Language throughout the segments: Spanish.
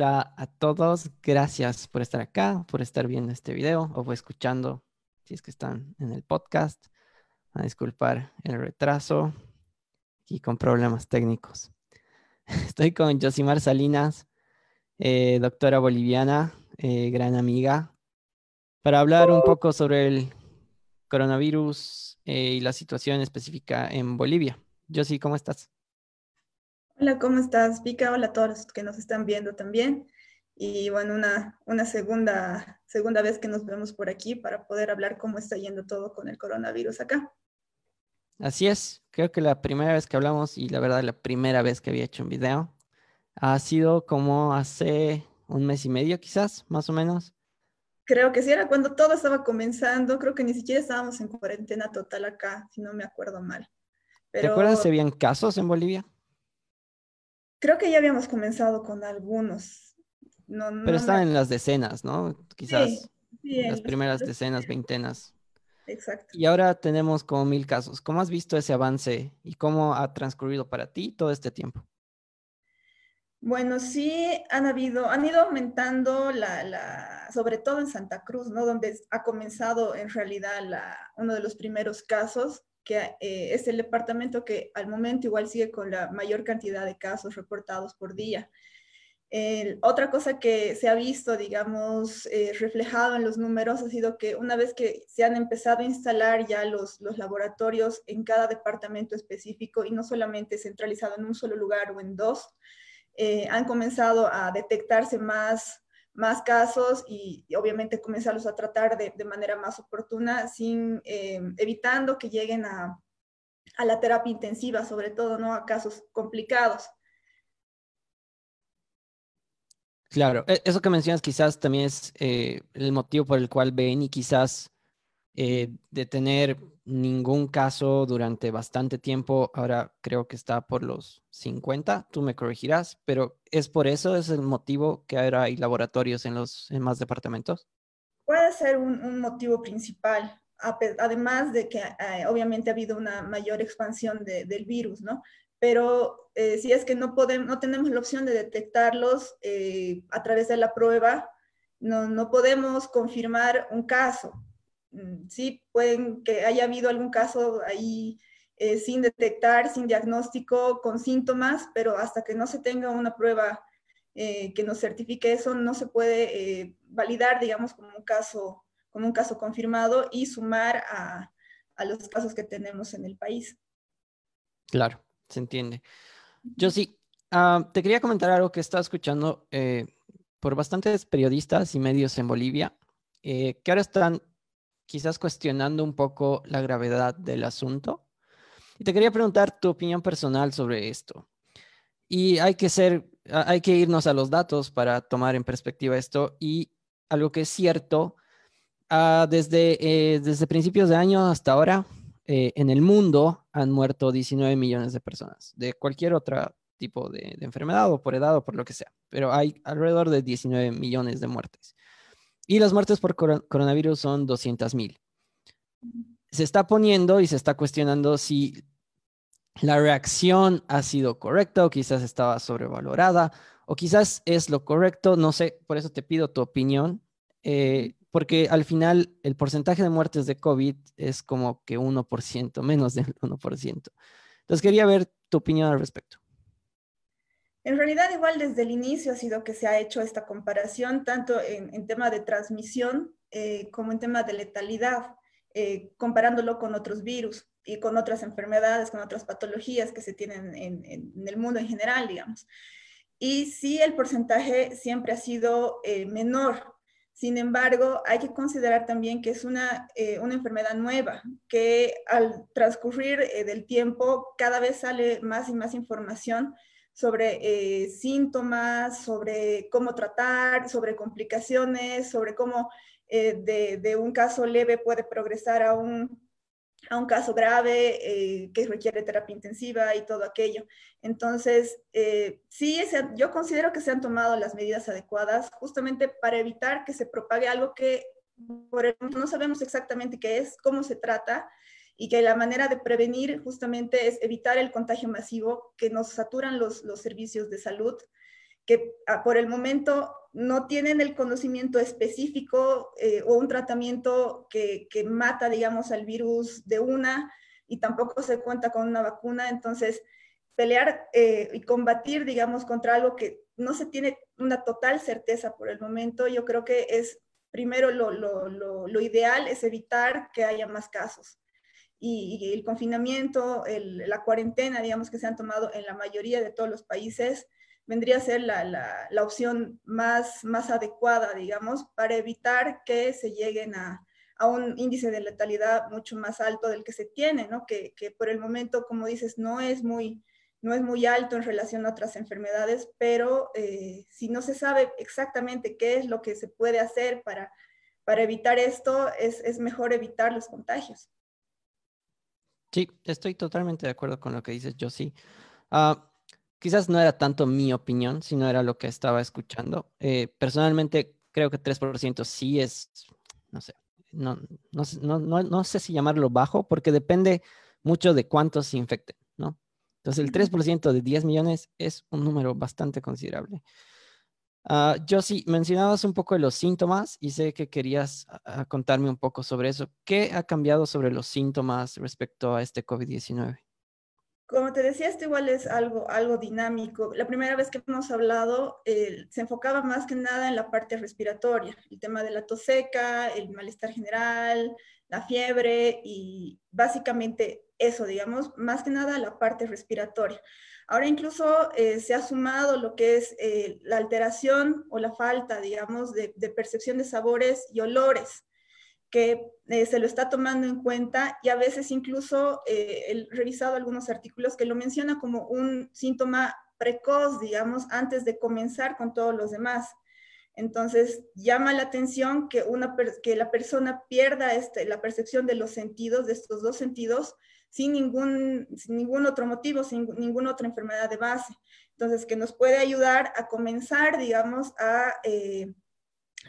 Hola a todos, gracias por estar acá, por estar viendo este video o escuchando si es que están en el podcast. A disculpar el retraso y con problemas técnicos. Estoy con Josimar Salinas, eh, doctora boliviana, eh, gran amiga, para hablar un poco sobre el coronavirus eh, y la situación específica en Bolivia. Josi, ¿cómo estás? Hola, ¿cómo estás, Vika? Hola a todos los que nos están viendo también. Y bueno, una, una segunda, segunda vez que nos vemos por aquí para poder hablar cómo está yendo todo con el coronavirus acá. Así es, creo que la primera vez que hablamos y la verdad la primera vez que había hecho un video ha sido como hace un mes y medio quizás, más o menos. Creo que sí, era cuando todo estaba comenzando, creo que ni siquiera estábamos en cuarentena total acá, si no me acuerdo mal. ¿Te acuerdas si habían casos en Bolivia? Creo que ya habíamos comenzado con algunos. Pero estaban en las decenas, ¿no? Quizás las primeras decenas, veintenas. Exacto. Y ahora tenemos como mil casos. ¿Cómo has visto ese avance y cómo ha transcurrido para ti todo este tiempo? Bueno, sí han habido, han ido aumentando la, sobre todo en Santa Cruz, ¿no? Donde ha comenzado en realidad la, uno de los primeros casos, que eh, es el departamento que al momento igual sigue con la mayor cantidad de casos reportados por día. Otra cosa que se ha visto, digamos, eh, reflejado en los números ha sido que una vez que se han empezado a instalar ya los, los laboratorios en cada departamento específico y no solamente centralizado en un solo lugar o en dos, eh, han comenzado a detectarse más, más casos y, obviamente comenzarlos a tratar de, manera más oportuna, sin, eh, evitando que lleguen a, a la terapia intensiva, sobre todo ¿no? a casos complicados. Claro, e, eso que mencionas quizás también es eh, el motivo por el cual y quizás eh, de tener ningún caso durante bastante tiempo, ahora creo que está por los 50, tú me corregirás, pero ¿es por eso, es el motivo que ahora hay laboratorios en los en más departamentos? Puede ser un, motivo principal, además de que eh, obviamente ha habido una mayor expansión del virus, ¿no? pero eh, si es que no, podemos, no tenemos la opción de detectarlos eh, a través de la prueba, no, no podemos confirmar un caso. Mm, sí, pueden que haya habido algún caso ahí eh, sin detectar, sin diagnóstico, con síntomas, pero hasta que no se tenga una prueba que nos certifique eso, no se puede validar, digamos, como un caso, como un caso confirmado y sumar a, a los casos que tenemos en el país. Claro se entiende. Yo sí, ah, te quería comentar algo que estaba escuchando eh, por bastantes periodistas y medios en Bolivia, eh, que ahora están quizás cuestionando un poco la gravedad del asunto. Y te quería preguntar tu opinión personal sobre esto. Y hay que ser, hay que irnos a los datos para tomar en perspectiva esto. Y algo que es cierto, ah, desde, eh, desde principios de año hasta ahora, eh, en el mundo han muerto 19 millones de personas de cualquier otro tipo de, enfermedad o por edad o por lo que sea, pero hay alrededor de 19 millones de muertes. Y las muertes por coronavirus son 200 mil. Se está poniendo y se está cuestionando si la reacción ha sido correcta o quizás estaba sobrevalorada o quizás es lo correcto, no sé, por eso te pido tu opinión. Eh, porque al final el porcentaje de muertes de COVID es como que 1%, menos del 1%. Entonces quería ver tu opinión al respecto. En realidad, igual desde el inicio ha sido que se ha hecho esta comparación, tanto en, tema de transmisión eh, como en tema de letalidad, eh, comparándolo con otros virus y con otras enfermedades, con otras patologías que se tienen en, el mundo en general, digamos. Y sí, el porcentaje siempre ha sido eh, menor sin embargo, hay que considerar también que es una, eh, una enfermedad nueva, que al transcurrir eh, del tiempo cada vez sale más y más información sobre eh, síntomas, sobre cómo tratar, sobre complicaciones, sobre cómo de, de, un caso leve puede progresar a un, a un caso grave eh, que requiere terapia intensiva y todo aquello. Entonces, eh, sí, yo considero que se han tomado las medidas adecuadas justamente para evitar que se propague algo que por no sabemos exactamente qué es, cómo se trata y que la manera de prevenir justamente es evitar el contagio masivo, que nos saturan los, los servicios de salud, que ah, por el momento no tienen el conocimiento específico eh, o un tratamiento que, que, mata, digamos, al virus de una y tampoco se cuenta con una vacuna. Entonces, pelear eh, y combatir, digamos, contra algo que no se tiene una total certeza por el momento, yo creo que es, primero, lo, lo, lo, ideal es evitar que haya más casos. Y, el confinamiento, la cuarentena, digamos, que se han tomado en la mayoría de todos los países, vendría a ser la, opción más, más adecuada, digamos, para evitar que se lleguen a, a, un índice de letalidad mucho más alto del que se tiene, ¿no? Que, que, por el momento, como dices, no es muy, no es muy alto en relación a otras enfermedades, pero eh, si no se sabe exactamente qué es lo que se puede hacer para, para evitar esto, es, es mejor evitar los contagios. Sí, estoy totalmente de acuerdo con lo que dices, yo sí. Ah, quizás no era tanto mi opinión, sino era lo que estaba escuchando. Eh, personalmente creo que 3% sí es, no sé, no, no, no, no, sé si llamarlo bajo, porque depende mucho de cuántos se infecten, ¿no? Entonces el 3% de 10 millones es un número bastante considerable. Uh, yo sí, mencionabas un poco de los síntomas y sé que querías contarme un poco sobre eso. ¿Qué ha cambiado sobre los síntomas respecto a este COVID-19? Como te decía, esto igual es algo, algo dinámico. La primera vez que hemos hablado eh, se enfocaba más que nada en la parte respiratoria, el tema de la tos seca, el malestar general, la fiebre y básicamente eso, digamos, más que nada la parte respiratoria. Ahora incluso eh, se ha sumado lo que es eh, la alteración o la falta, digamos, de, de percepción de sabores y olores que eh, se lo está tomando en cuenta y a veces incluso eh, he revisado algunos artículos que lo menciona como un síntoma precoz, digamos, antes de comenzar con todos los demás. Entonces, llama la atención que, una, que la persona pierda este, la percepción de los sentidos, de estos dos sentidos, sin ningún, sin ningún otro motivo, sin ninguna otra enfermedad de base. Entonces, que nos puede ayudar a comenzar, digamos, a eh,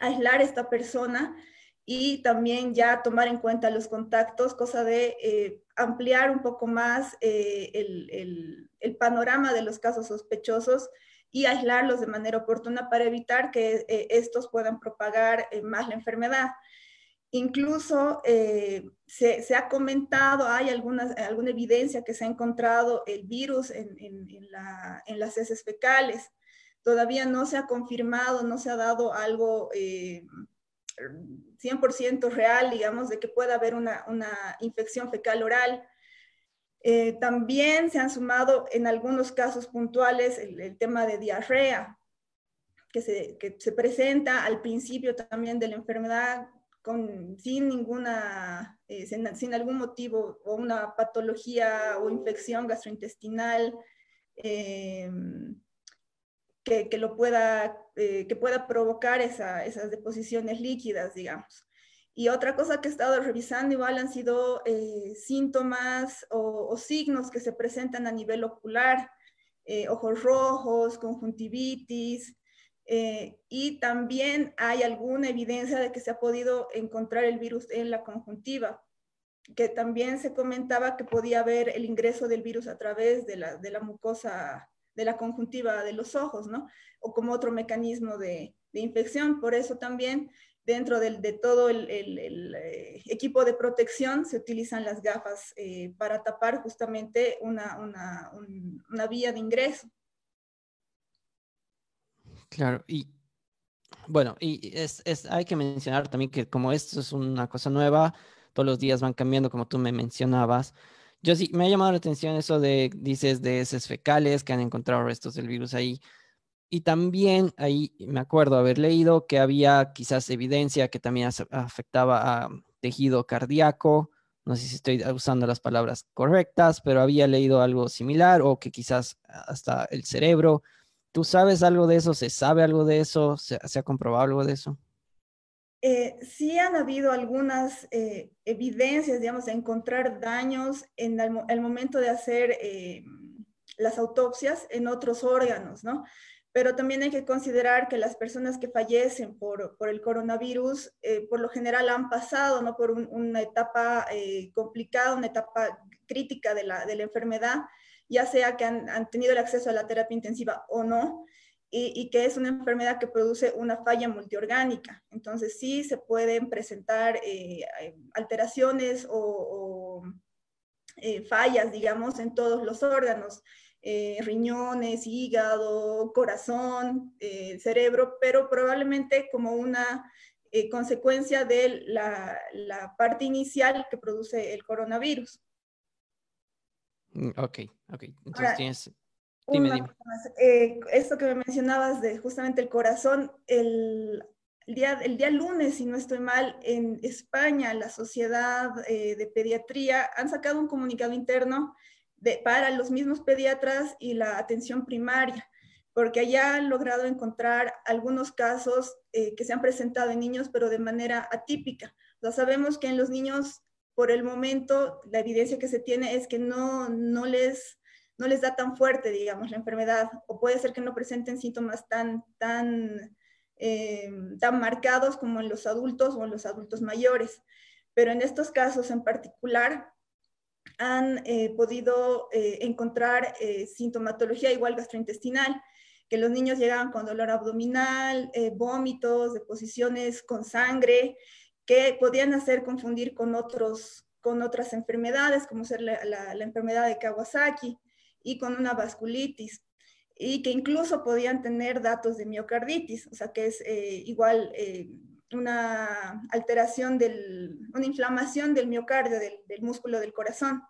aislar esta persona y también ya tomar en cuenta los contactos, cosa de eh, ampliar un poco más eh, el, el, panorama de los casos sospechosos y aislarlos de manera oportuna para evitar que eh, estos puedan propagar más la enfermedad. Incluso se, se, ha comentado, hay algunas, alguna evidencia que se ha encontrado el virus en, en, en, la, en las heces fecales. Todavía no se ha confirmado, no se ha dado algo 100% real, digamos, de que pueda haber una, infección fecal oral. Eh, también se han sumado en algunos casos puntuales el, tema de diarrea, que se, se, presenta al principio también de la enfermedad sin ninguna, eh, sin, algún motivo o una patología o infección gastrointestinal. Eh, que, lo pueda, eh, que pueda provocar esas deposiciones líquidas, digamos. Y otra cosa que he estado revisando igual han sido eh, síntomas o, signos que se presentan a nivel ocular, eh, ojos rojos, conjuntivitis, y también hay alguna evidencia de que se ha podido encontrar el virus en la conjuntiva, que también se comentaba que podía haber el ingreso del virus a través de la, de la mucosa de la conjuntiva de los ojos, ¿no? O como otro mecanismo de, infección. Por eso también dentro de todo el, eh, equipo de protección se utilizan las gafas eh, para tapar justamente una, vía de ingreso. Claro, y bueno, y es, hay que mencionar también que como esto es una cosa nueva, todos los días van cambiando, como tú me mencionabas. Yo sí, me ha llamado la atención eso de, dices, de heces fecales que han encontrado restos del virus ahí. Y también ahí me acuerdo haber leído que había quizás evidencia que también afectaba a tejido cardíaco. No sé si estoy usando las palabras correctas, pero había leído algo similar o que quizás hasta el cerebro. ¿Tú sabes algo de eso? ¿Se sabe algo de eso? ¿Se, se ha comprobado algo de eso? Eh, sí han habido algunas eh, evidencias, digamos, de encontrar daños en el, momento de hacer eh, las autopsias en otros órganos, ¿no? Pero también hay que considerar que las personas que fallecen por, el coronavirus, por lo general han pasado, ¿no? Por una etapa complicada, una etapa crítica de la, enfermedad, ya sea que han tenido el acceso a la terapia intensiva o no, y, que es una enfermedad que produce una falla multiorgánica. Entonces sí se pueden presentar eh, alteraciones o, eh, fallas, digamos, en todos los órganos, eh, riñones, hígado, corazón, cerebro, pero probablemente como una consecuencia de la, la parte inicial que produce el coronavirus. Mm, ok, ok. Entonces tienes eh, esto que me mencionabas de justamente el corazón, el, día, el día lunes, si no estoy mal, en España, la Sociedad eh, de Pediatría han sacado un comunicado interno de, para los mismos pediatras y la atención primaria, porque allá han logrado encontrar algunos casos eh, que se han presentado en niños, pero de manera atípica. O sabemos que en los niños, por el momento, la evidencia que se tiene es que no, no les no les da tan fuerte, digamos, la enfermedad, o puede ser que no presenten síntomas tan, tan, eh, tan marcados como en los adultos o en los adultos mayores. Pero en estos casos en particular han eh, podido eh, encontrar sintomatología igual gastrointestinal, que los niños llegaban con dolor abdominal, vómitos, deposiciones con sangre, que podían hacer confundir con, otros, con otras enfermedades, como ser la, la enfermedad de Kawasaki y con una vasculitis y que incluso podían tener datos de miocarditis, o sea que es eh, igual eh, una alteración, del, una inflamación del miocardio, del, músculo del corazón.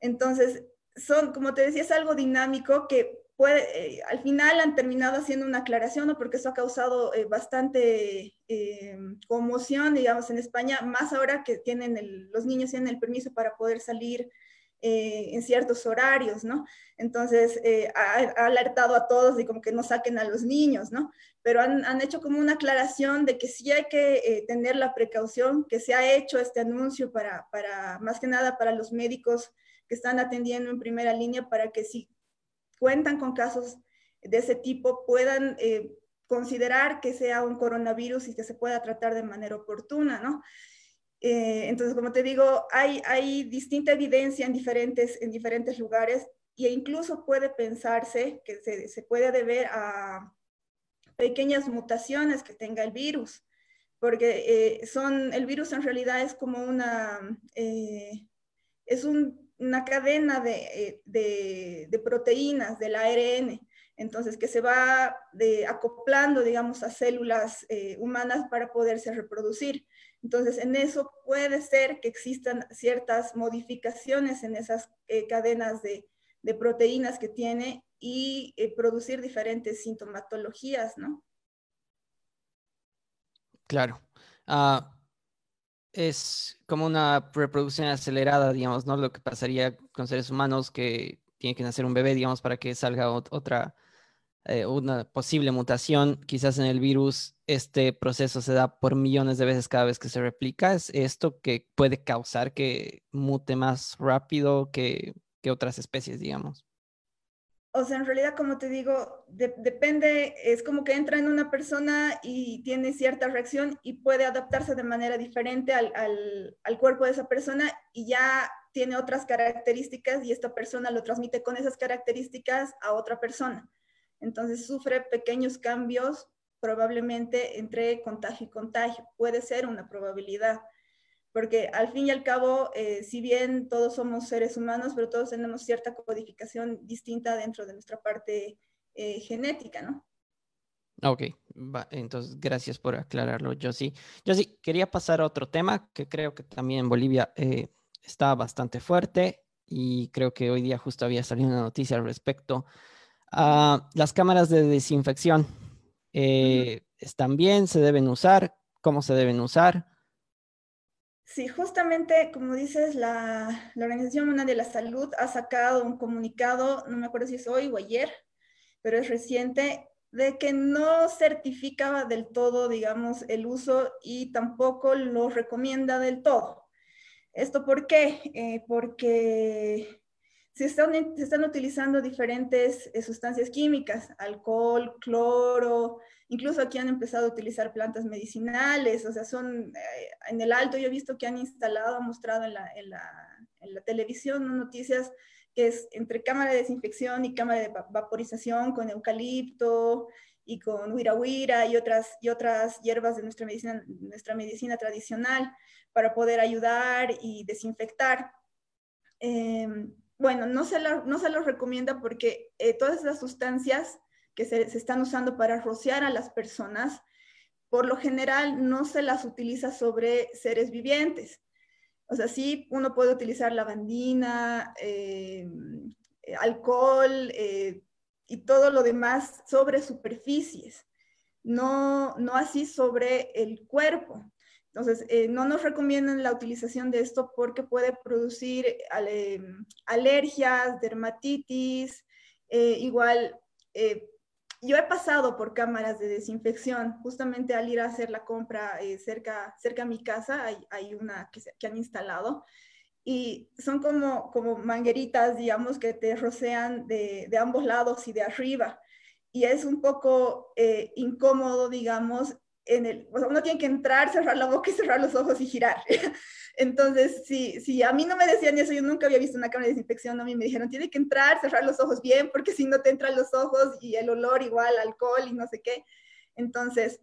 Entonces, son, como te decía, es algo dinámico que puede, eh, al final han terminado haciendo una aclaración, ¿no? porque eso ha causado bastante conmoción, digamos, en España, más ahora que tienen los niños tienen el permiso para poder salir eh, en ciertos horarios, ¿no? Entonces, eh, ha, alertado a todos de como que no saquen a los niños, ¿no? Pero han, han hecho como una aclaración de que sí hay que eh, tener la precaución, que se ha hecho este anuncio para, para, más que nada, para los médicos que están atendiendo en primera línea, para que si cuentan con casos de ese tipo, puedan considerar que sea un coronavirus y que se pueda tratar de manera oportuna, ¿no? Eh, entonces, como te digo, hay, hay distinta evidencia en diferentes, en diferentes lugares e incluso puede pensarse que se, se puede deber a pequeñas mutaciones que tenga el virus, porque eh, son, el virus en realidad es como una, eh, es una cadena de, de, de, proteínas del ARN, entonces que se va de, acoplando, digamos, a células humanas para poderse reproducir. Entonces, en eso puede ser que existan ciertas modificaciones en esas eh, cadenas de, proteínas que tiene y eh, producir diferentes sintomatologías, ¿no? Claro. Ah, es como una reproducción acelerada, digamos, ¿no? Lo que pasaría con seres humanos que tienen que nacer un bebé, digamos, para que salga otra eh, una posible mutación, quizás en el virus, este proceso se da por millones de veces cada vez que se replica. ¿Es esto que puede causar que mute más rápido que, que otras especies, digamos? O sea, en realidad, como te digo, depende, es como que entra en una persona y tiene cierta reacción y puede adaptarse de manera diferente al, al, al cuerpo de esa persona y ya tiene otras características y esta persona lo transmite con esas características a otra persona. Entonces sufre pequeños cambios probablemente entre contagio y contagio. Puede ser una probabilidad, porque al fin y al cabo, eh, si bien todos somos seres humanos, pero todos tenemos cierta codificación distinta dentro de nuestra parte eh, genética, ¿no? Ok, entonces gracias por aclararlo, Yo sí, quería pasar a otro tema que creo que también en Bolivia eh, está bastante fuerte y creo que hoy día justo había salido una noticia al respecto Ah, las cámaras de desinfección eh, están bien, se deben usar, cómo se deben usar. Sí, justamente como dices, la, la, Organización Mundial de la Salud ha sacado un comunicado, no me acuerdo si es hoy o ayer, pero es reciente, de que no certifica del todo, digamos, el uso y tampoco lo recomienda del todo. ¿Esto por qué? Eh, porque se están, se están utilizando diferentes eh, sustancias químicas, alcohol, cloro, incluso aquí han empezado a utilizar plantas medicinales, o sea, son, eh, en el alto yo he visto que han instalado, han mostrado en la, en la, en la televisión noticias que es entre cámara de desinfección y cámara de vaporización con eucalipto y con huira y otras, y otras hierbas de nuestra medicina, nuestra medicina tradicional para poder ayudar y desinfectar. Em, bueno, no se, se los recomienda porque eh, todas las sustancias que se, están usando para rociar a las personas, por lo general no se las utiliza sobre seres vivientes. O sea, sí, uno puede utilizar lavandina, alcohol eh, y todo lo demás sobre superficies, no, no así sobre el cuerpo. Entonces, eh, no nos recomiendan la utilización de esto porque puede producir em, alergias, dermatitis, eh, igual. Eh, yo he pasado por cámaras de desinfección, justamente al ir a hacer la compra cerca, cerca a mi casa, hay, una que, que, han instalado, y son como, como mangueritas, digamos, que te rocean de, de ambos lados y de arriba. Y es un poco incómodo, digamos, el, uno tiene que entrar, cerrar la boca y cerrar los ojos y girar. Entonces, si, si a mí no me decían eso, yo nunca había visto una cámara de desinfección, a mí me dijeron, tiene que entrar, cerrar los ojos bien, porque si no te entran los ojos y el olor igual, alcohol y no sé qué. Entonces,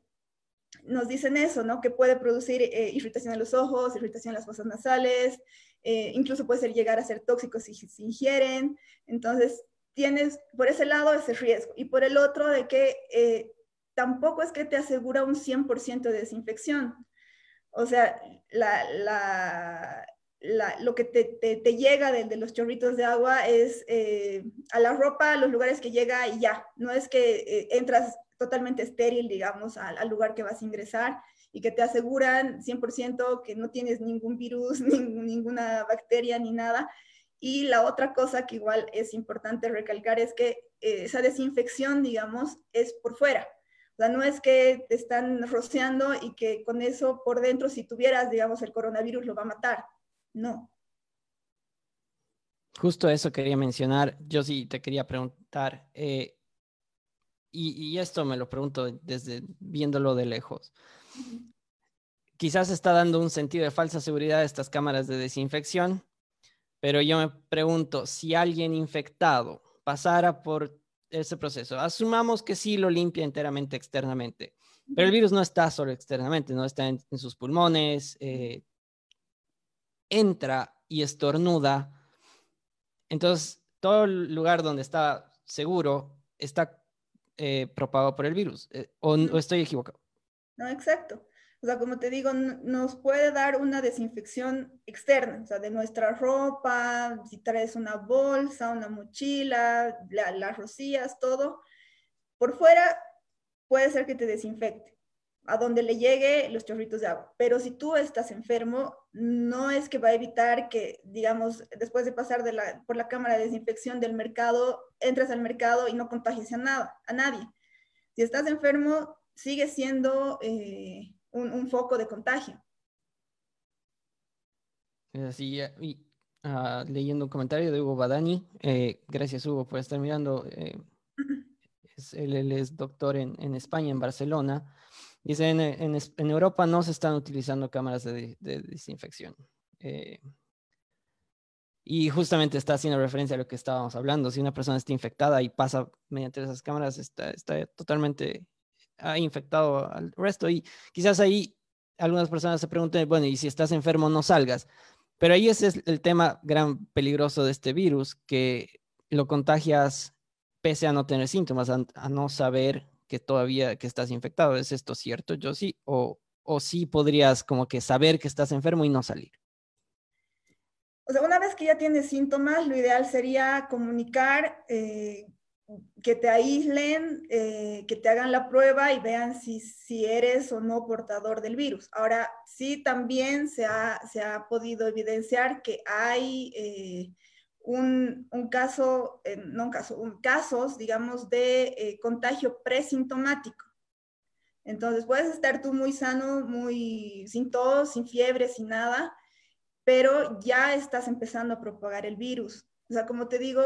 nos dicen eso, ¿no? Que puede producir eh, irritación en los ojos, irritación en las fosas nasales, eh, incluso puede llegar a ser tóxico si se ingieren. Entonces, tienes por ese lado ese riesgo. Y por el otro, de que eh, tampoco es que te asegura un 100% de desinfección. O sea, lo que te, llega de, los chorritos de agua es eh, a la ropa, a los lugares que llega y ya. No es que eh, entras totalmente estéril, digamos, al, lugar que vas a ingresar y que te aseguran 100% que no tienes ningún virus, ninguna bacteria ni nada. Y la otra cosa que igual es importante recalcar es que eh, esa desinfección, digamos, es por fuera. Sea, no es que te están rociando y que con eso por dentro, si tuvieras, digamos, el coronavirus, lo va a matar. No. Justo eso quería mencionar. Yo sí te quería preguntar, eh, y, esto me lo pregunto desde viéndolo de lejos. Quizás está dando un sentido de falsa seguridad a estas cámaras de desinfección, pero yo me pregunto, si alguien infectado pasara por ese proceso. Asumamos que sí lo limpia enteramente externamente, pero el virus no está solo externamente, no está en, sus pulmones, eh, entra y estornuda. Entonces, todo el lugar donde está seguro está eh, propagado por el virus. Eh, o, estoy equivocado? No, exacto. O sea, como te digo, nos puede dar una desinfección externa, o sea, de nuestra ropa, si traes una bolsa, una mochila, las rocías, todo. Por fuera puede ser que te desinfecte, a donde le llegue los chorritos de agua. Pero si tú estás enfermo, no es que va a evitar que, digamos, después de pasar por la cámara de desinfección del mercado, entres al mercado y no contagies a, nada, a nadie. Si estás enfermo, sigue siendo... Eh, un, foco de contagio. Así, y, ah, leyendo un comentario de Hugo Badani, eh, gracias Hugo por estar mirando, eh, él, es doctor en, España, en Barcelona, dice, en, Europa no se están utilizando cámaras de, desinfección. Eh, y justamente está haciendo referencia a lo que estábamos hablando. Si una persona está infectada y pasa mediante esas cámaras, está, está totalmente ha infectado al resto. Y quizás ahí algunas personas se pregunten, bueno, y si estás enfermo, no salgas. Pero ahí ese es el tema gran peligroso de este virus, que lo contagias pese a no tener síntomas, a, no saber que todavía que estás infectado. ¿Es esto cierto, yo sí? O, o sí podrías como que saber que estás enfermo y no salir? O sea, una vez que ya tienes síntomas, lo ideal sería comunicar eh, que te aíslen, eh, que te hagan la prueba y vean si, si eres o no portador del virus. Ahora, sí también se ha, se ha podido evidenciar que hay eh, un, un, caso, eh, no un caso, un, casos, digamos, de contagio presintomático. Entonces, puedes estar tú muy sano, muy sin tos, sin fiebre, sin nada, pero ya estás empezando a propagar el virus. O sea, como te digo,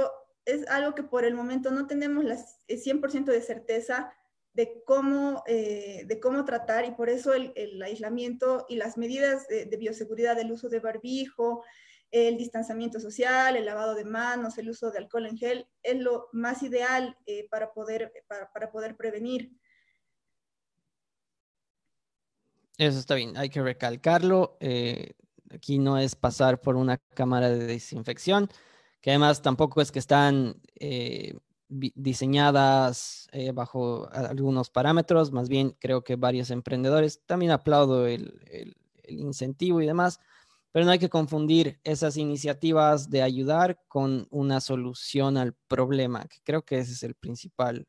es algo que por el momento no tenemos el 100% de certeza de cómo, eh, de cómo tratar y por eso el, aislamiento y las medidas de, bioseguridad, del uso de barbijo, el distanciamiento social, el lavado de manos, el uso de alcohol en gel, es lo más ideal eh, para, poder, para, poder prevenir. Eso está bien, hay que recalcarlo. Eh, aquí no es pasar por una cámara de desinfección, que además tampoco es que están eh, diseñadas bajo algunos parámetros, más bien creo que varios emprendedores, también aplaudo el, el incentivo y demás, pero no hay que confundir esas iniciativas de ayudar con una solución al problema, que creo que ese es el principal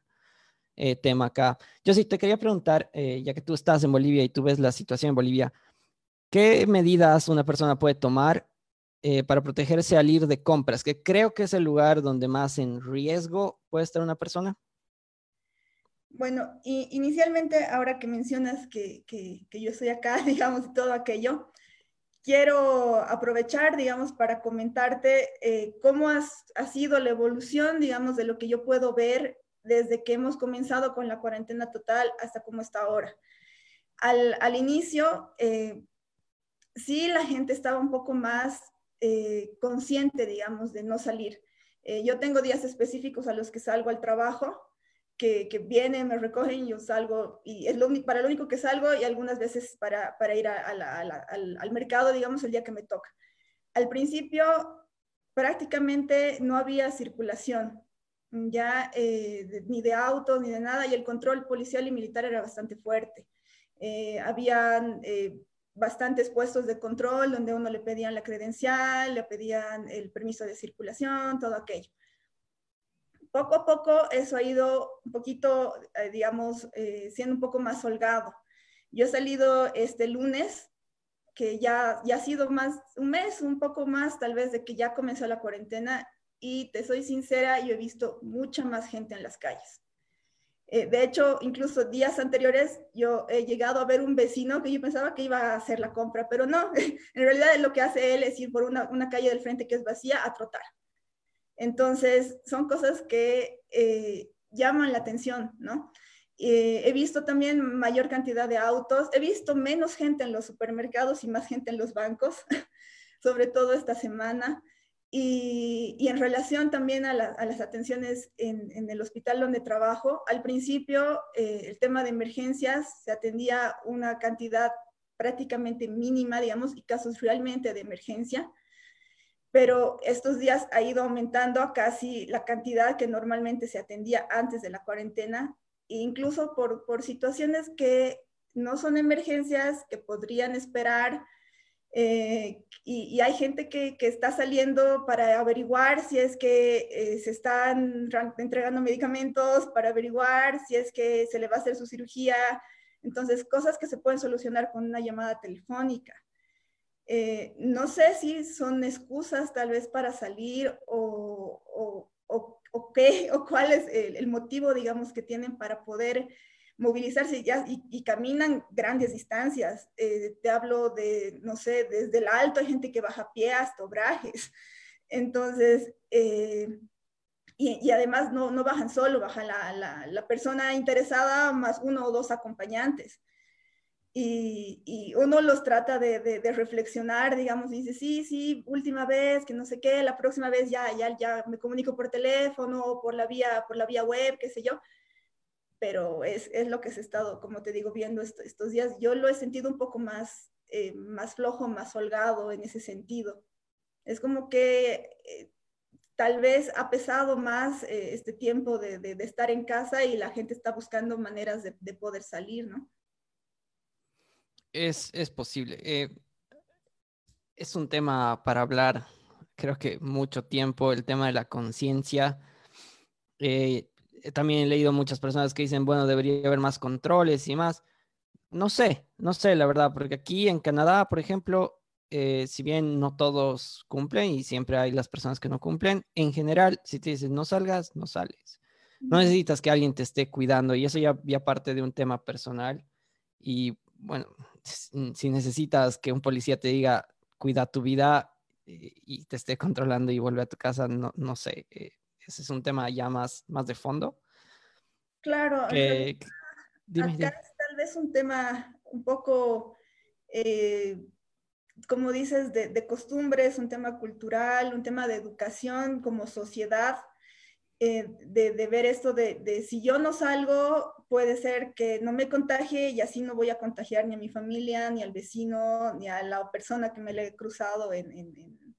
eh, tema acá. Yo sí te quería preguntar, eh, ya que tú estás en Bolivia y tú ves la situación en Bolivia, ¿qué medidas una persona puede tomar eh, para protegerse al ir de compras? Que creo que es el lugar donde más en riesgo puede estar una persona. Bueno, inicialmente, ahora que mencionas que, que, que, yo estoy acá, digamos, y todo aquello, quiero aprovechar, digamos, para comentarte eh, cómo ha sido la evolución, digamos, de lo que yo puedo ver desde que hemos comenzado con la cuarentena total hasta cómo está ahora. Al, al inicio, eh, sí la gente estaba un poco más eh, consciente, digamos, de no salir. yo tengo días específicos a los que salgo al trabajo que, vienen, me recogen, yo salgo y es lo, para lo único que salgo y algunas veces para, para ir al, al, mercado, digamos, el día que me toca. Al principio prácticamente no había circulación, ya eh, ni de autos ni de nada, y el control policial y militar era bastante fuerte. Eh, habían eh, bastantes puestos de control donde uno le pedían la credencial, le pedían el permiso de circulación, todo aquello poco a poco eso ha ido un poquito, eh, digamos, eh, siendo un poco más holgado. Yo he salido este lunes, que ya, ya ha sido más, un mes, un poco más tal vez de que ya comenzó la cuarentena y te soy sincera, yo he visto mucha más gente en las calles. Eh, de hecho, incluso días anteriores yo he llegado a ver un vecino que yo pensaba que iba a hacer la compra, pero no, en realidad lo que hace él es ir por una, una calle del frente que es vacía a trotar. Entonces, son cosas que eh, llaman la atención, ¿no? Eh, he visto también mayor cantidad de autos, he visto menos gente en los supermercados y más gente en los bancos, sobre todo esta semana. Y, en relación también a, las atenciones en, el hospital donde trabajo, al principio eh, el tema de emergencias se atendía una cantidad prácticamente mínima, digamos, y casos realmente de emergencia pero estos días ha ido aumentando a casi la cantidad que normalmente se atendía antes de la cuarentena, e incluso por, por situaciones que no son emergencias, que podrían esperar, eh, y, hay gente que, está saliendo para averiguar si es que eh, se están entregando medicamentos, para averiguar si es que se le va a hacer su cirugía. Entonces, cosas que se pueden solucionar con una llamada telefónica. Eh, no sé si son excusas tal vez para salir o, qué, o cuál es el, motivo, digamos, que tienen para poder movilizarse ya, y, caminan grandes distancias. Eh, te hablo de, no sé, desde el alto hay gente que baja a pie hasta obrajes. Entonces, eh, y, además no, no, bajan solo, baja la, la, la persona interesada más uno o dos acompañantes y, uno los trata de, de, reflexionar, digamos, dice, sí, sí, última vez, que no sé qué, la próxima vez ya, ya, ya me comunico por teléfono o por la vía, por la vía web, qué sé yo, pero es, es lo que se ha estado, como te digo, viendo estos días. Yo lo he sentido un poco más, eh, más flojo, más holgado en ese sentido. Es como que eh, tal vez ha pesado más eh, este tiempo de, de, estar en casa y la gente está buscando maneras de, de poder salir, ¿no? Es, posible. Eh, es un tema para hablar, creo que mucho tiempo, el tema de la conciencia. Eh, también he leído muchas personas que dicen, bueno, debería haber más controles y más. No sé, no sé, la verdad, porque aquí en Canadá, por ejemplo, eh, si bien no todos cumplen y siempre hay las personas que no cumplen, en general, si te dicen no salgas, no sales. No necesitas que alguien te esté cuidando y eso ya, ya parte de un tema personal. Y bueno, si necesitas que un policía te diga, cuida tu vida eh, y te esté controlando y vuelve a tu casa, no, no sé, eh, ese es un tema ya más, más de fondo. Claro, que, dime, acá es tal vez un tema un poco, eh, como dices, de, de costumbres, un tema cultural, un tema de educación como sociedad, eh, de, de, ver esto de, de, si yo no salgo, puede ser que no me contagie y así no voy a contagiar ni a mi familia, ni al vecino, ni a la persona que me le he cruzado en, en,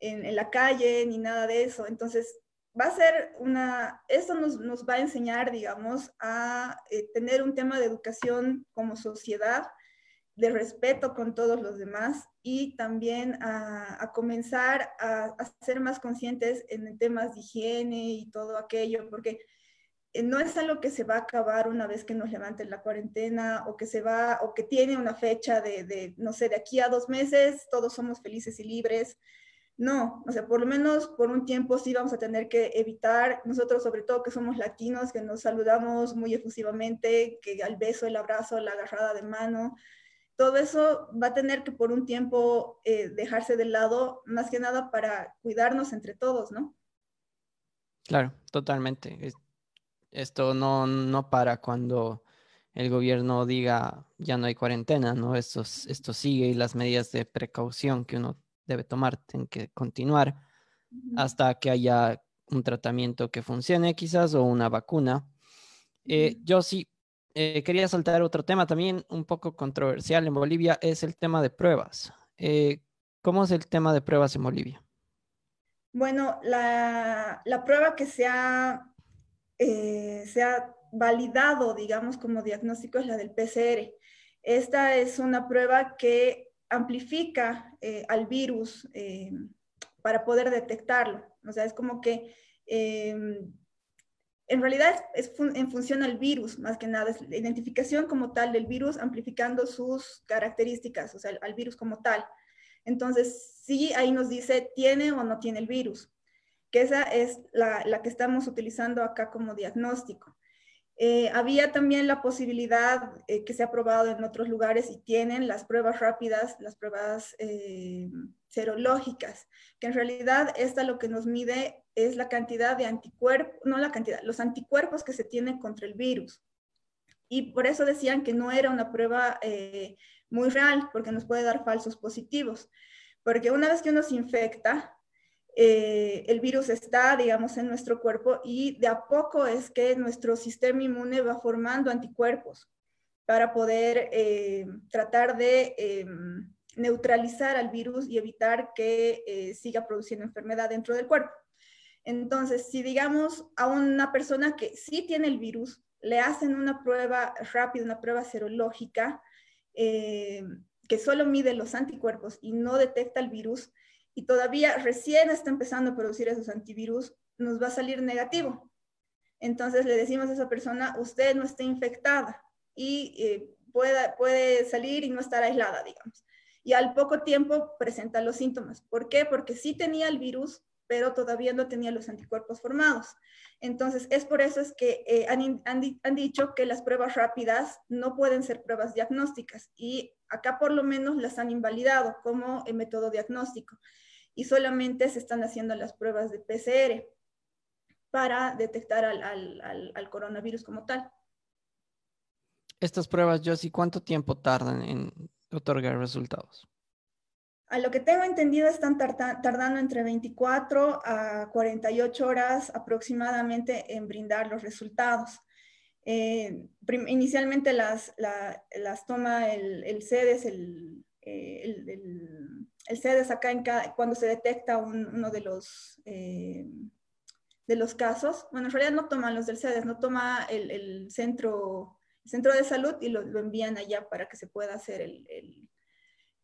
en, en la calle, ni nada de eso. Entonces, va a ser una, esto nos, nos va a enseñar, digamos, a eh, tener un tema de educación como sociedad de respeto con todos los demás y también a, comenzar a, ser más conscientes en temas de higiene y todo aquello, porque eh, no es algo que se va a acabar una vez que nos levanten la cuarentena o que se va o que tiene una fecha de, de, no sé, de aquí a dos meses todos somos felices y libres. No, o sea, por lo menos por un tiempo sí vamos a tener que evitar, nosotros sobre todo que somos latinos, que nos saludamos muy efusivamente, que al beso, el abrazo, la agarrada de mano, todo eso va a tener que por un tiempo eh, dejarse de lado, más que nada para cuidarnos entre todos, ¿no? Claro, totalmente. Esto no, no para cuando el gobierno diga ya no hay cuarentena, ¿no? Esto, esto sigue y las medidas de precaución que uno debe tomar tienen que continuar hasta que haya un tratamiento que funcione quizás o una vacuna. Eh, yo sí eh, quería saltar otro tema también un poco controversial en Bolivia, es el tema de pruebas. Eh, ¿Cómo es el tema de pruebas en Bolivia? Bueno, la, la prueba que se ha, se ha validado, digamos, como diagnóstico es la del PCR. Esta es una prueba que amplifica al virus para poder detectarlo. O sea, es como que en realidad es, en función al virus, más que nada, es la identificación como tal del virus amplificando sus características, o sea, al virus como tal. Entonces, sí, ahí nos dice, tiene o no tiene el virus, que esa es la, la que estamos utilizando acá como diagnóstico. Eh, había también la posibilidad eh, que se ha probado en otros lugares y tienen las pruebas rápidas, las pruebas eh, serológicas, que en realidad esta lo que nos mide es la cantidad de anticuerpos, no la cantidad, los anticuerpos que se tienen contra el virus. Y por eso decían que no era una prueba muy real, porque nos puede dar falsos positivos. Porque una vez que uno se infecta, eh, el virus está, digamos, en nuestro cuerpo y de a poco es que nuestro sistema inmune va formando anticuerpos para poder eh, tratar de eh, neutralizar al virus y evitar que siga produciendo enfermedad dentro del cuerpo. Entonces, si digamos a una persona que sí tiene el virus, le hacen una prueba rápida, una prueba serológica, que solo mide los anticuerpos y no detecta el virus, y todavía recién está empezando a producir esos antivirus, nos va a salir negativo. Entonces le decimos a esa persona, usted no está infectada y eh, puede, puede salir y no estar aislada, digamos. Y al poco tiempo presenta los síntomas. ¿Por qué? Porque sí tenía el virus, pero todavía no tenía los anticuerpos formados. Entonces, es por eso es que eh, han, han, han, dicho que las pruebas rápidas no pueden ser pruebas diagnósticas y acá por lo menos las han invalidado como el método diagnóstico y solamente se están haciendo las pruebas de PCR para detectar al, al, al, coronavirus como tal. Estas pruebas, Josie, ¿cuánto tiempo tardan en otorgar resultados? A lo que tengo entendido, están tardando entre 24 a 48 horas aproximadamente en brindar los resultados. Eh, inicialmente las, las toma el, el CEDES, el, eh, el, el, CEDES acá en cuando se detecta uno de los, eh, de los casos. Bueno, en realidad no toman los del CEDES, no toma el, centro, centro de salud y lo, envían allá para que se pueda hacer el,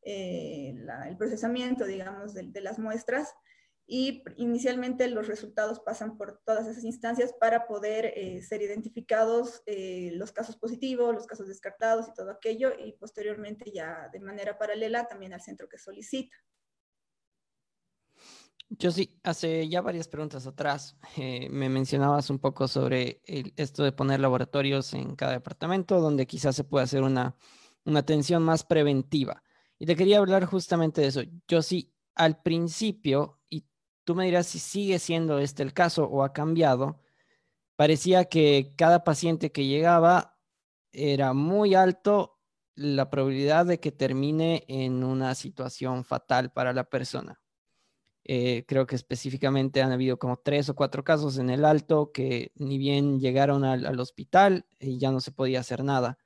eh, el procesamiento, digamos, de, de, las muestras. Y inicialmente los resultados pasan por todas esas instancias para poder eh, ser identificados eh, los casos positivos, los casos descartados y todo aquello, y posteriormente ya de manera paralela también al centro que solicita. Yo sí, hace ya varias preguntas atrás me mencionabas un poco sobre esto de poner laboratorios en cada departamento, donde quizás se pueda hacer una, una atención más preventiva. Y te quería hablar justamente de eso. Yo sí, al principio, y tú me dirás si sigue siendo este el caso o ha cambiado, parecía que cada paciente que llegaba era muy alto la probabilidad de que termine en una situación fatal para la persona. Eh, creo que específicamente han habido como tres o cuatro casos en el alto que ni bien llegaron al, hospital y ya no se podía hacer nada.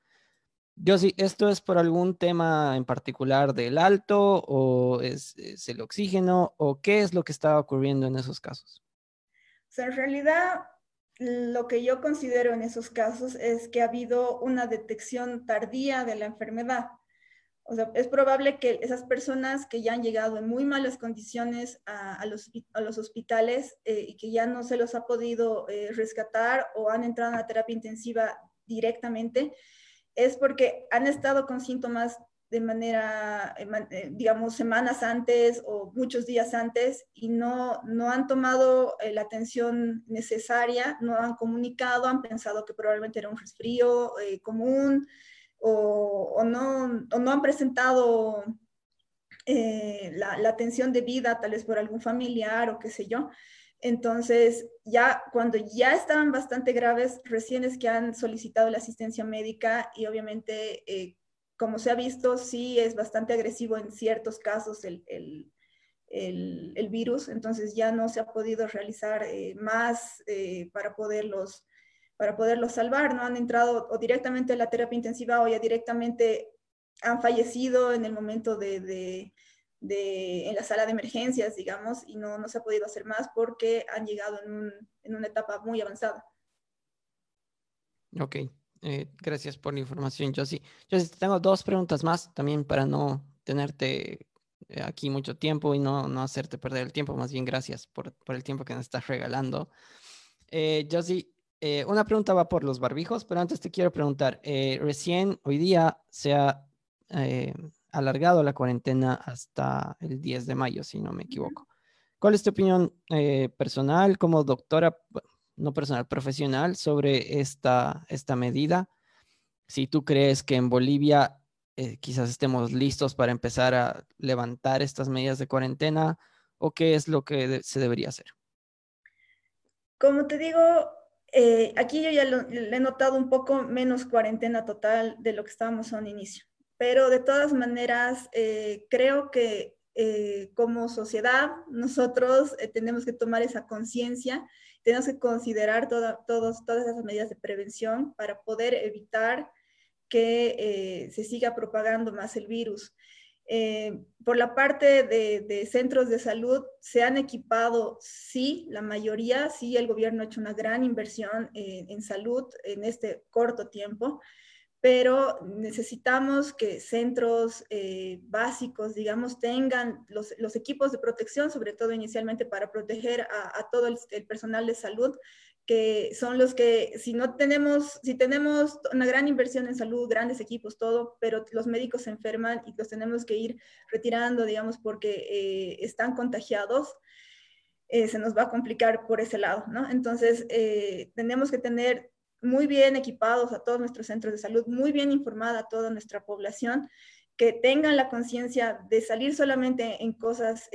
Yo sí, ¿esto es por algún tema en particular del alto o es, el oxígeno o qué es lo que estaba ocurriendo en esos casos? en realidad, lo que yo considero en esos casos es que ha habido una detección tardía de la enfermedad. O sea, es probable que esas personas que ya han llegado en muy malas condiciones a, los, a los, hospitales eh, y que ya no se los ha podido eh, rescatar o han entrado en la terapia intensiva directamente, es porque han estado con síntomas de manera, eh, digamos, semanas antes o muchos días antes y no, no han tomado la atención necesaria, no han comunicado, han pensado que probablemente era un resfrío común, o, no, no, han presentado eh, la, atención debida, tal vez por algún familiar o qué sé yo. Entonces, ya cuando ya estaban bastante graves, recién es que han solicitado la asistencia médica y obviamente, eh, como se ha visto, sí es bastante agresivo en ciertos casos el, el, el, virus, entonces ya no se ha podido realizar eh, más para poderlos para poderlos salvar, ¿no? Han entrado o directamente a la terapia intensiva o ya directamente han fallecido en el momento de, de en la sala de emergencias, digamos, y no, no se ha podido hacer más porque han llegado en, un, en una etapa muy avanzada. Ok, eh, gracias por la información, Josie. Josie, tengo dos preguntas más también para no tenerte eh, aquí mucho tiempo y no, no hacerte perder el tiempo, más bien gracias por, por el tiempo que nos estás regalando. Eh, Josie, eh, una pregunta va por los barbijos, pero antes te quiero preguntar, eh, recién hoy día se ha eh, alargado la cuarentena hasta el 10 de mayo, si no me equivoco. ¿Cuál es tu opinión personal como doctora, no personal, profesional sobre esta, esta medida? Si tú crees que en Bolivia quizás estemos listos para empezar a levantar estas medidas de cuarentena o qué es lo que se debería hacer. Como te digo, eh, aquí yo ya le he notado un poco menos cuarentena total de lo que estábamos a un inicio, pero de todas maneras eh, creo que eh, como sociedad nosotros tenemos que tomar esa conciencia, tenemos que considerar todas esas medidas de prevención para poder evitar que se siga propagando más el virus. Eh, por la parte de, centros de salud, se han equipado, sí, la mayoría, sí, el gobierno ha hecho una gran inversión en salud en este corto tiempo, pero necesitamos que centros eh, básicos, digamos, tengan los, equipos de protección, sobre todo inicialmente para proteger a, todo el, personal de salud, que son los que, si no tenemos, si tenemos una gran inversión en salud, grandes equipos, todo, pero los médicos se enferman y los tenemos que ir retirando, digamos, porque eh, están contagiados, eh, se nos va a complicar por ese lado, ¿no? Entonces, eh, tenemos que tener muy bien equipados a todos nuestros centros de salud, muy bien informada a toda nuestra población, que tengan la conciencia de salir solamente en cosas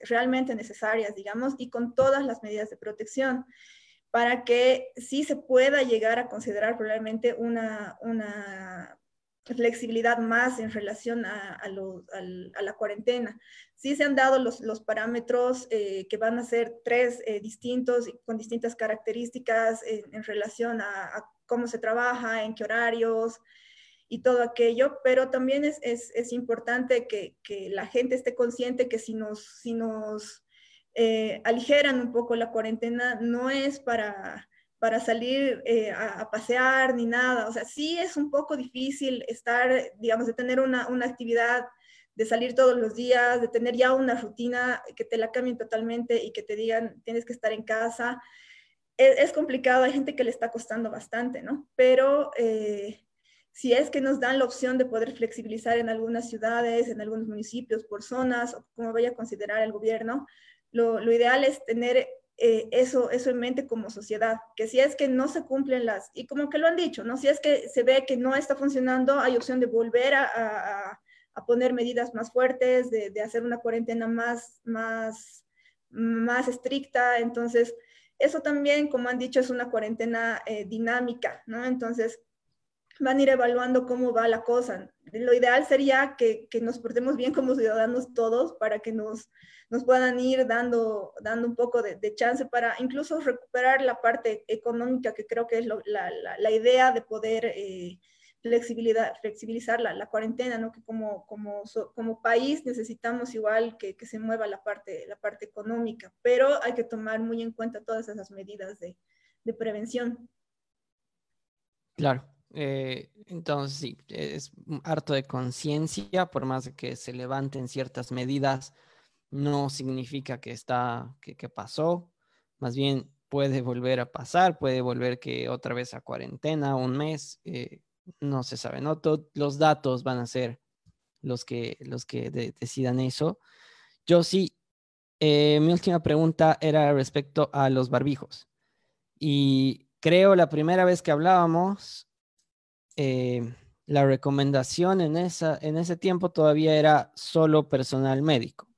realmente necesarias, digamos, y con todas las medidas de protección para que sí se pueda llegar a considerar probablemente una, una flexibilidad más en relación a, la cuarentena. Sí se han dado los, parámetros eh, que van a ser tres eh, distintos con distintas características en, relación a, cómo se trabaja, en qué horarios y todo aquello, pero también es, importante que, que, la gente esté consciente que si nos, si nos eh, aligeran un poco la cuarentena, no es para, para salir eh, a, pasear ni nada. O sea, sí es un poco difícil estar, digamos, de tener una, una, actividad, de salir todos los días, de tener ya una rutina que te la cambien totalmente y que te digan, tienes que estar en casa. Es, es complicado, hay gente que le está costando bastante, ¿no? Pero... Eh, si es que nos dan la opción de poder flexibilizar en algunas ciudades, en algunos municipios, por zonas, o como vaya a considerar el gobierno, lo, ideal es tener eh, eso, eso en mente como sociedad, que si es que no se cumplen las, y como que lo han dicho, ¿no? Si es que se ve que no está funcionando, hay opción de volver a, poner medidas más fuertes, de, hacer una cuarentena más, más, más estricta. Entonces, eso también, como han dicho, es una cuarentena eh, dinámica, ¿no? Entonces, van a ir evaluando cómo va la cosa. Lo ideal sería que, que nos portemos bien como ciudadanos todos para que nos, nos puedan ir dando, dando un poco de, chance para incluso recuperar la parte económica, que creo que es la, la, la, idea de poder eh, flexibilidad, flexibilizar la, la, cuarentena, ¿no? que como, como, como país necesitamos igual que, que, se mueva la parte, la parte económica, pero hay que tomar muy en cuenta todas esas medidas de, de prevención. Claro, eh, entonces, sí, es harto de conciencia, por más de que se levanten ciertas medidas, no significa que está, que, pasó, más bien puede volver a pasar, puede volver que otra vez a cuarentena, un mes, eh, no se sabe, ¿no? Todos los datos van a ser los que, los que decidan eso. Yo sí, eh, mi última pregunta era respecto a los barbijos. Y creo la primera vez que hablábamos, eh, la recomendación en, esa, en ese tiempo todavía era solo personal médico.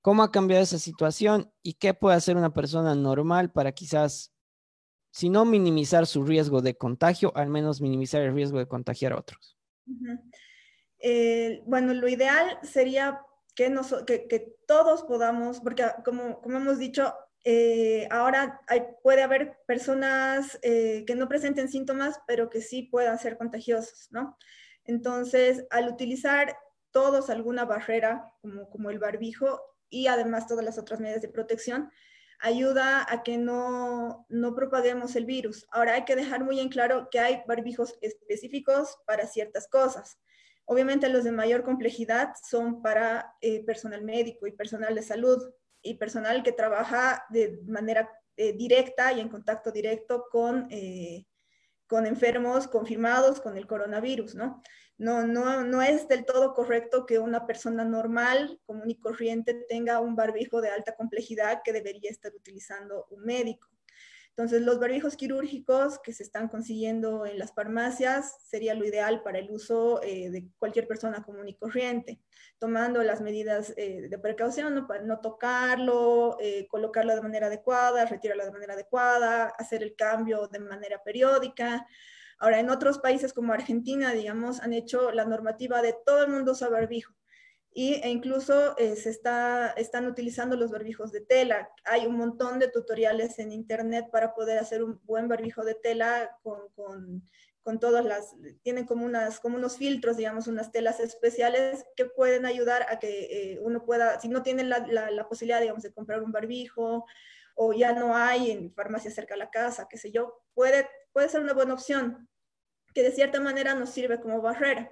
¿Cómo ha cambiado esa situación y qué puede hacer una persona normal para quizás, si no minimizar su riesgo de contagio, al menos minimizar el riesgo de contagiar a otros? Eh, bueno, lo ideal sería que, que, todos podamos, porque como, como hemos dicho, eh, ahora puede haber personas eh, que no presenten síntomas, pero que sí puedan ser contagiosos, ¿no? Entonces, al utilizar todos alguna barrera, como, como el barbijo, y además todas las otras medidas de protección, ayuda a que no, no propaguemos el virus. Ahora hay que dejar muy en claro que hay barbijos específicos para ciertas cosas. Obviamente los de mayor complejidad son para eh, personal médico y personal de salud, y personal que trabaja de manera eh, directa y en contacto directo con, eh, con enfermos confirmados con el coronavirus, ¿no? No, no, no es del todo correcto que una persona normal, común y corriente, tenga un barbijo de alta complejidad que debería estar utilizando un médico. Entonces, los barbijos quirúrgicos que se están consiguiendo en las farmacias sería lo ideal para el uso eh, de cualquier persona común y corriente, tomando las medidas eh, de precaución, ¿no? no tocarlo, eh, colocarlo de manera adecuada, retirarlo de manera adecuada, hacer el cambio de manera periódica. Ahora, en otros países como Argentina, digamos, han hecho la normativa de todo el mundo usa barbijo y, e incluso eh, se está, están utilizando los barbijos de tela. Hay un montón de tutoriales en internet para poder hacer un buen barbijo de tela con, con, con todas las, tienen como, unas, como unos filtros, digamos, unas telas especiales que pueden ayudar a que eh, uno pueda, si no tienen la, la, la, posibilidad, digamos, de comprar un barbijo o ya no hay en farmacia cerca de la casa, qué sé yo, puede, puede ser una buena opción que de cierta manera nos sirve como barrera.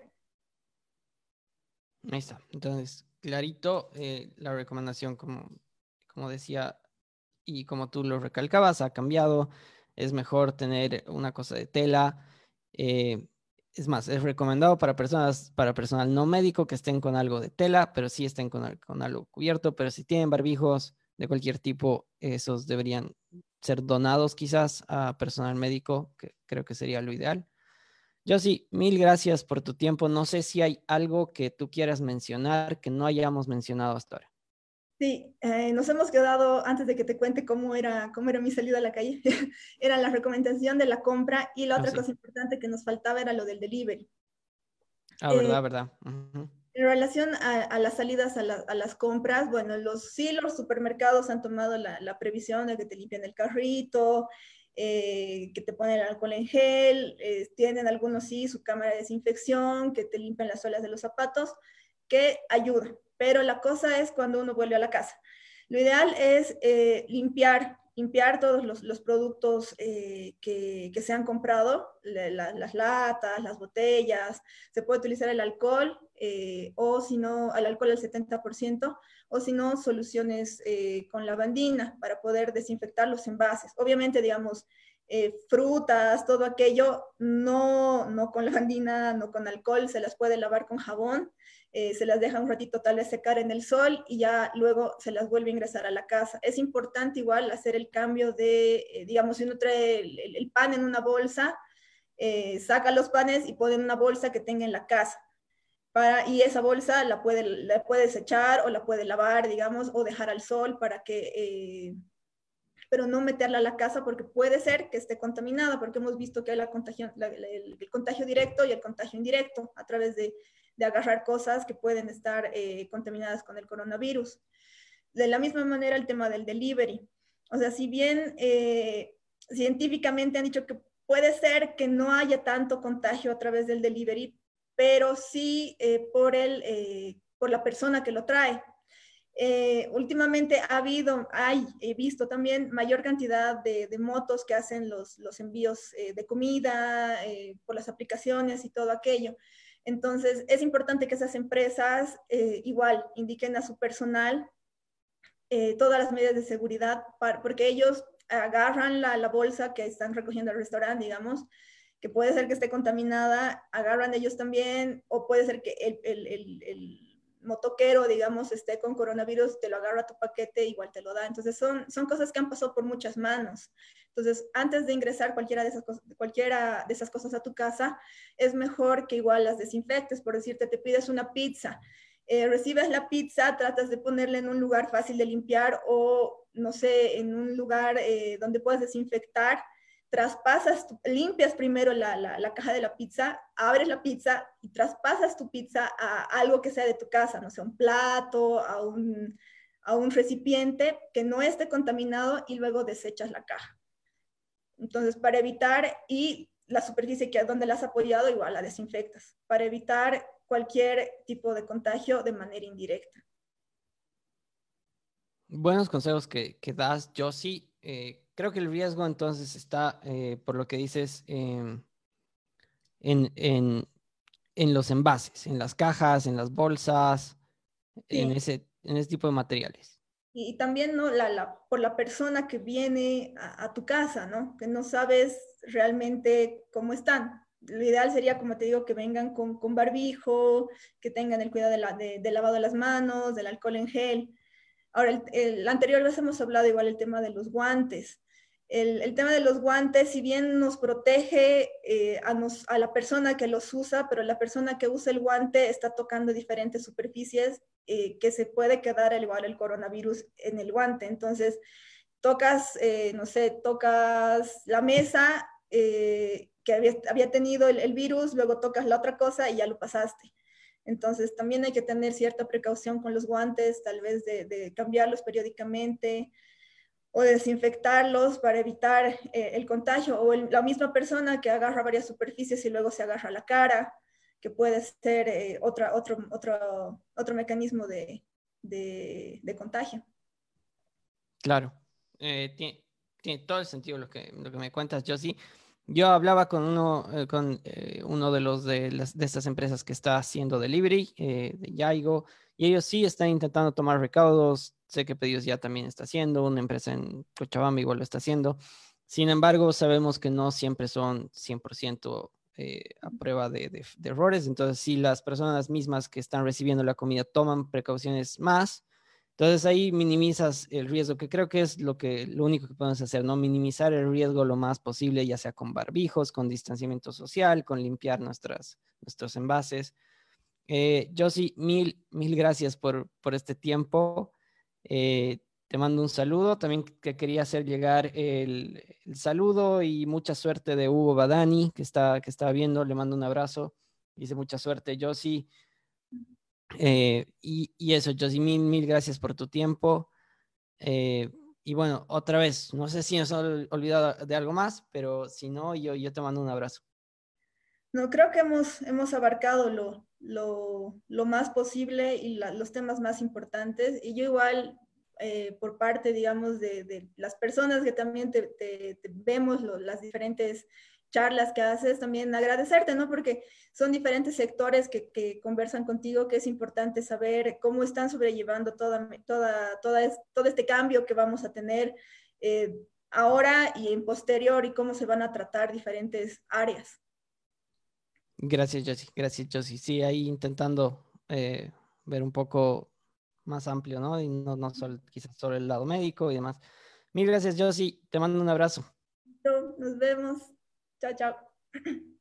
Ahí está. Entonces, clarito, eh, la recomendación, como, como decía y como tú lo recalcabas, ha cambiado. Es mejor tener una cosa de tela. Eh, es más, es recomendado para personas, para personal no médico que estén con algo de tela, pero sí estén con, con algo cubierto. Pero si tienen barbijos de cualquier tipo, esos deberían ser donados quizás a personal médico, que creo que sería lo ideal. Josie, mil gracias por tu tiempo. No sé si hay algo que tú quieras mencionar que no hayamos mencionado hasta ahora. Sí, eh, nos hemos quedado, antes de que te cuente cómo era, cómo era mi salida a la calle, era la recomendación de la compra y la ah, otra cosa importante que nos faltaba era lo del delivery. Ah, verdad, eh, verdad. En relación a, las salidas a, las compras, bueno, los, sí los supermercados han tomado la, la previsión de que te limpian el carrito, eh, que te ponen alcohol en gel, eh, tienen algunos sí su cámara de desinfección, que te limpian las suelas de los zapatos, que ayuda. Pero la cosa es cuando uno vuelve a la casa. Lo ideal es eh, limpiar, limpiar todos los, productos que, que, se han comprado, las latas, las botellas, se puede utilizar el alcohol o si no, el alcohol al 70%, o si no, soluciones eh, con lavandina para poder desinfectar los envases. Obviamente, digamos, eh, frutas, todo aquello, no, no con lavandina, no con alcohol, se las puede lavar con jabón, eh, se las deja un ratito tal vez secar en el sol y ya luego se las vuelve a ingresar a la casa. Es importante igual hacer el cambio de, digamos, si uno trae el, pan en una bolsa, saca los panes y pone en una bolsa que tenga en la casa y esa bolsa la, puede, la puedes echar o la puede lavar, digamos, o dejar al sol para que, eh, pero no meterla a la casa porque puede ser que esté contaminada, porque hemos visto que hay la contagio, el, contagio directo y el contagio indirecto a través de, de agarrar cosas que pueden estar eh, contaminadas con el coronavirus. De la misma manera el tema del delivery. O sea, si bien eh, científicamente han dicho que puede ser que no haya tanto contagio a través del delivery, pero sí eh, por, el, por la persona que lo trae. Últimamente ha habido, hay, he visto también mayor cantidad de, motos que hacen los, los envíos de comida por las aplicaciones y todo aquello. Entonces, es importante que esas empresas igual indiquen a su personal todas las medidas de seguridad, porque ellos agarran la, la, bolsa que están recogiendo al restaurante, digamos, que puede ser que esté contaminada, agarran ellos también, o puede ser que el, el, el motoquero, digamos, esté con coronavirus, te lo agarra tu paquete, igual te lo da. Entonces, son, son cosas que han pasado por muchas manos. Entonces, antes de ingresar cualquiera de esas, cosas, a tu casa, es mejor que igual las desinfectes. Por decirte, te pides una pizza, eh, recibes la pizza, tratas de ponerla en un lugar fácil de limpiar o, no sé, en un lugar eh, donde puedas desinfectar traspasas, limpias primero la, la, caja de la pizza, abres la pizza y traspasas tu pizza a algo que sea de tu casa, no sé, un plato, a un, a un recipiente que no esté contaminado y luego desechas la caja. Entonces, para evitar, y la superficie que donde la has apoyado, igual la desinfectas, para evitar cualquier tipo de contagio de manera indirecta. Buenos consejos que, que das, Josie. Eh, creo que el riesgo entonces está, eh, por lo que dices, en, en, en, los envases, en las cajas, en las bolsas, en, ese, en ese tipo de materiales. Y, también ¿no? La, la, por la persona que viene a, tu casa, ¿no? Que no sabes realmente cómo están. Lo ideal sería, como te digo, que vengan con, con barbijo, que tengan el cuidado de la, de, del lavado de las manos, del alcohol en gel. Ahora, el, el, anterior vez hemos hablado igual el tema de los guantes el, tema de los guantes, si bien nos protege eh, a, la persona que los usa, pero la persona que usa el guante está tocando diferentes superficies eh, que se puede quedar al igual el coronavirus en el guante. Entonces, tocas, eh, no sé, tocas la mesa que había, tenido el, virus, luego tocas la otra cosa y ya lo pasaste. Entonces, también hay que tener cierta precaución con los guantes, tal vez de cambiarlos periódicamente o desinfectarlos para evitar eh, el contagio, o la misma persona que agarra varias superficies y luego se agarra la cara, que puede ser eh, otra, otro, otro, otro mecanismo de, de, contagio. Claro, eh, tiene, tiene, todo el sentido lo que, lo que me cuentas, Josie. Yo hablaba con uno, con, uno de los de, las, de estas empresas que está haciendo delivery, de Yaigo, y ellos sí están intentando tomar recaudos, Sé que Pedidos ya también está haciendo, una empresa en Cochabamba igual lo está haciendo. Sin embargo, sabemos que no siempre son 100% eh, a prueba de, errores. Entonces, si las personas mismas que están recibiendo la comida toman precauciones más, entonces ahí minimizas el riesgo, que creo que es lo, que, lo único que podemos hacer, ¿no? Minimizar el riesgo lo más posible, ya sea con barbijos, con distanciamiento social, con limpiar nuestras, nuestros envases. Eh, mil, mil gracias por, por este tiempo. Eh, te mando un saludo. También que quería hacer llegar el, saludo y mucha suerte de Hugo Badani, que está, que está viendo. Le mando un abrazo. Dice mucha suerte, Josie. Eh, y, y, eso, Josie, mil, mil gracias por tu tiempo. Eh, y bueno, otra vez, no sé si nos han olvidado de algo más, pero si no, yo, yo te mando un abrazo. No, creo que hemos, hemos abarcado lo, lo, más posible y los temas más importantes. Y yo igual, eh, por parte, digamos, de, las personas que también te, vemos las diferentes charlas que haces, también agradecerte, ¿no? Porque son diferentes sectores que, que, conversan contigo, que es importante saber cómo están sobrellevando toda, toda, toda todo este cambio que vamos a tener eh, ahora y en posterior y cómo se van a tratar diferentes áreas. Gracias, Josie. Gracias, Josie. Sí, ahí intentando eh, ver un poco más amplio, ¿no? Y no, no solo, quizás sobre el lado médico y demás. Mil gracias, Josie. Te mando un abrazo. Nos vemos. Chao, chao.